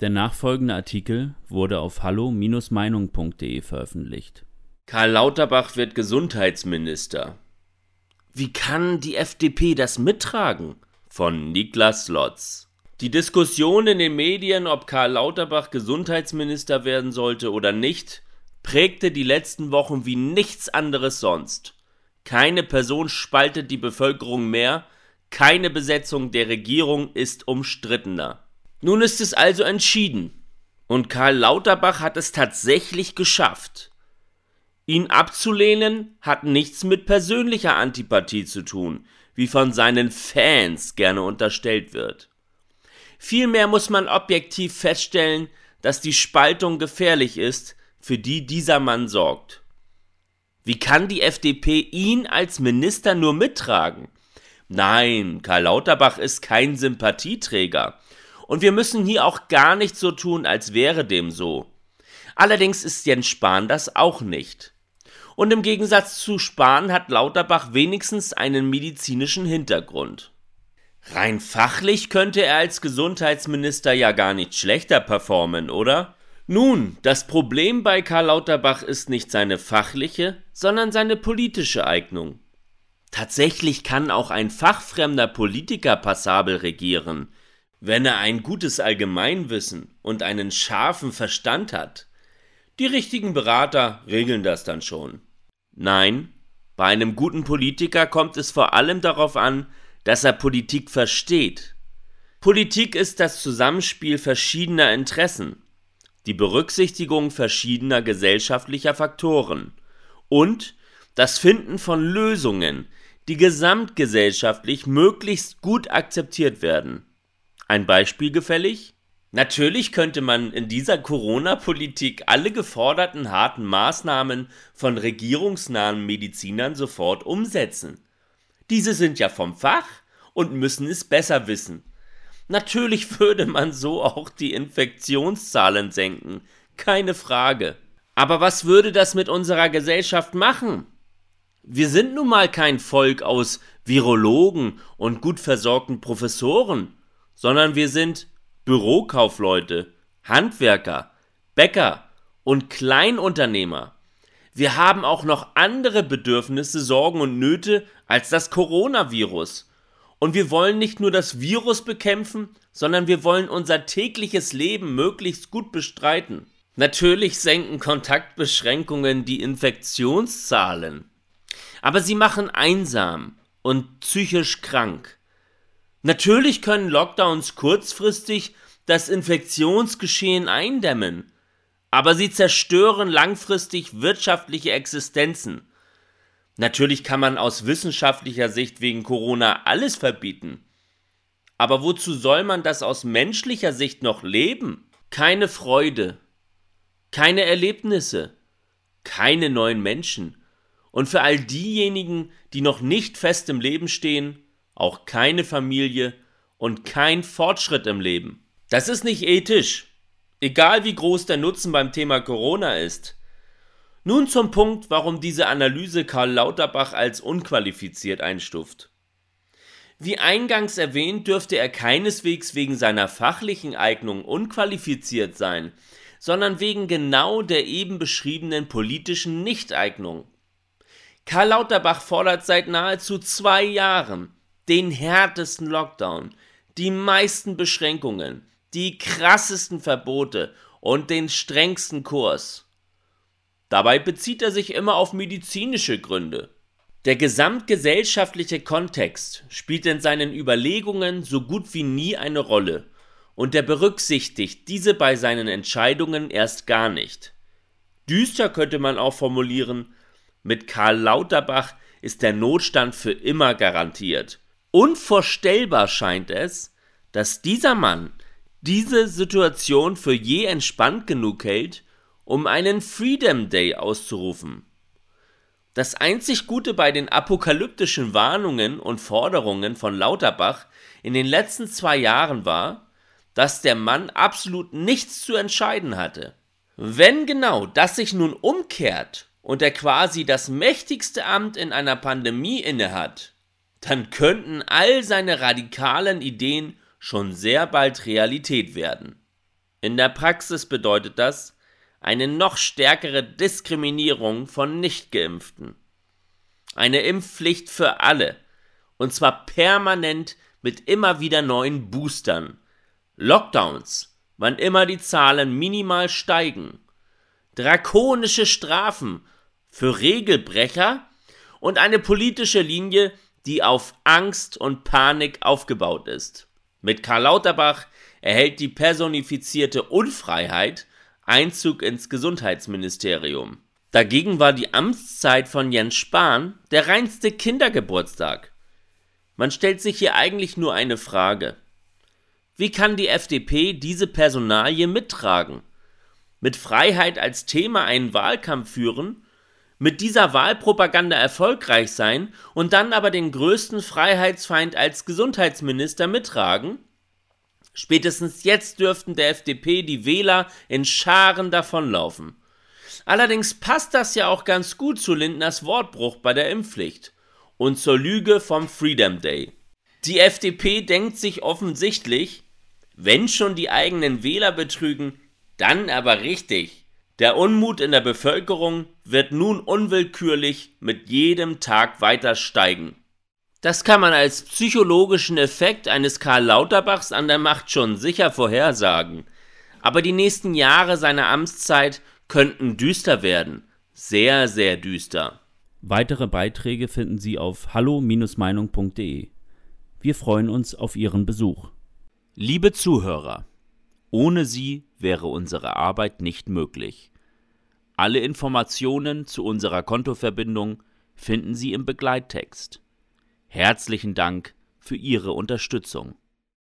Der nachfolgende Artikel wurde auf hallo-meinung.de veröffentlicht. Karl Lauterbach wird Gesundheitsminister. Wie kann die FDP das mittragen? Von Niklas Lotz. Die Diskussion in den Medien, ob Karl Lauterbach Gesundheitsminister werden sollte oder nicht, prägte die letzten Wochen wie nichts anderes sonst. Keine Person spaltet die Bevölkerung mehr, keine Besetzung der Regierung ist umstrittener. Nun ist es also entschieden. Und Karl Lauterbach hat es tatsächlich geschafft. Ihn abzulehnen hat nichts mit persönlicher Antipathie zu tun, wie von seinen Fans gerne unterstellt wird. Vielmehr muss man objektiv feststellen, dass die Spaltung gefährlich ist, für die dieser Mann sorgt. Wie kann die FDP ihn als Minister nur mittragen? Nein, Karl Lauterbach ist kein Sympathieträger. Und wir müssen hier auch gar nicht so tun, als wäre dem so. Allerdings ist Jens Spahn das auch nicht. Und im Gegensatz zu Spahn hat Lauterbach wenigstens einen medizinischen Hintergrund. Rein fachlich könnte er als Gesundheitsminister ja gar nicht schlechter performen, oder? Nun, das Problem bei Karl Lauterbach ist nicht seine fachliche, sondern seine politische Eignung. Tatsächlich kann auch ein fachfremder Politiker passabel regieren, wenn er ein gutes Allgemeinwissen und einen scharfen Verstand hat. Die richtigen Berater regeln das dann schon. Nein, bei einem guten Politiker kommt es vor allem darauf an, dass er Politik versteht. Politik ist das Zusammenspiel verschiedener Interessen, die Berücksichtigung verschiedener gesellschaftlicher Faktoren und das Finden von Lösungen, die gesamtgesellschaftlich möglichst gut akzeptiert werden. Ein Beispiel gefällig? Natürlich könnte man in dieser Corona-Politik alle geforderten harten Maßnahmen von regierungsnahen Medizinern sofort umsetzen. Diese sind ja vom Fach und müssen es besser wissen. Natürlich würde man so auch die Infektionszahlen senken, keine Frage. Aber was würde das mit unserer Gesellschaft machen? Wir sind nun mal kein Volk aus Virologen und gut versorgten Professoren, sondern wir sind Bürokaufleute, Handwerker, Bäcker und Kleinunternehmer. Wir haben auch noch andere Bedürfnisse, Sorgen und Nöte als das Coronavirus. Und wir wollen nicht nur das Virus bekämpfen, sondern wir wollen unser tägliches Leben möglichst gut bestreiten. Natürlich senken Kontaktbeschränkungen die Infektionszahlen, aber sie machen einsam und psychisch krank. Natürlich können Lockdowns kurzfristig das Infektionsgeschehen eindämmen, aber sie zerstören langfristig wirtschaftliche Existenzen. Natürlich kann man aus wissenschaftlicher Sicht wegen Corona alles verbieten. Aber wozu soll man das aus menschlicher Sicht noch leben? Keine Freude, keine Erlebnisse, keine neuen Menschen. Und für all diejenigen, die noch nicht fest im Leben stehen, auch keine Familie und kein Fortschritt im Leben. Das ist nicht ethisch, egal wie groß der Nutzen beim Thema Corona ist. Nun zum Punkt, warum diese Analyse Karl Lauterbach als unqualifiziert einstuft. Wie eingangs erwähnt, dürfte er keineswegs wegen seiner fachlichen Eignung unqualifiziert sein, sondern wegen genau der eben beschriebenen politischen Nichteignung. Karl Lauterbach fordert seit nahezu zwei Jahren, den härtesten Lockdown, die meisten Beschränkungen, die krassesten Verbote und den strengsten Kurs. Dabei bezieht er sich immer auf medizinische Gründe. Der gesamtgesellschaftliche Kontext spielt in seinen Überlegungen so gut wie nie eine Rolle, und er berücksichtigt diese bei seinen Entscheidungen erst gar nicht. Düster könnte man auch formulieren, mit Karl Lauterbach ist der Notstand für immer garantiert. Unvorstellbar scheint es, dass dieser Mann diese Situation für je entspannt genug hält, um einen Freedom Day auszurufen. Das einzig Gute bei den apokalyptischen Warnungen und Forderungen von Lauterbach in den letzten zwei Jahren war, dass der Mann absolut nichts zu entscheiden hatte. Wenn genau das sich nun umkehrt und er quasi das mächtigste Amt in einer Pandemie innehat, dann könnten all seine radikalen Ideen schon sehr bald Realität werden. In der Praxis bedeutet das eine noch stärkere Diskriminierung von Nichtgeimpften. Eine Impfpflicht für alle, und zwar permanent mit immer wieder neuen Boostern. Lockdowns, wann immer die Zahlen minimal steigen. Drakonische Strafen für Regelbrecher und eine politische Linie, die auf Angst und Panik aufgebaut ist. Mit Karl Lauterbach erhält die personifizierte Unfreiheit Einzug ins Gesundheitsministerium. Dagegen war die Amtszeit von Jens Spahn der reinste Kindergeburtstag. Man stellt sich hier eigentlich nur eine Frage. Wie kann die FDP diese Personalie mittragen? Mit Freiheit als Thema einen Wahlkampf führen, mit dieser Wahlpropaganda erfolgreich sein und dann aber den größten Freiheitsfeind als Gesundheitsminister mittragen? Spätestens jetzt dürften der FDP die Wähler in Scharen davonlaufen. Allerdings passt das ja auch ganz gut zu Lindners Wortbruch bei der Impfpflicht und zur Lüge vom Freedom Day. Die FDP denkt sich offensichtlich, wenn schon die eigenen Wähler betrügen, dann aber richtig. Der Unmut in der Bevölkerung wird nun unwillkürlich mit jedem Tag weiter steigen. Das kann man als psychologischen Effekt eines Karl Lauterbachs an der Macht schon sicher vorhersagen. Aber die nächsten Jahre seiner Amtszeit könnten düster werden. Sehr, sehr düster. Weitere Beiträge finden Sie auf hallo-meinung.de. Wir freuen uns auf Ihren Besuch. Liebe Zuhörer, ohne Sie wäre unsere Arbeit nicht möglich. Alle Informationen zu unserer Kontoverbindung finden Sie im Begleittext. Herzlichen Dank für Ihre Unterstützung.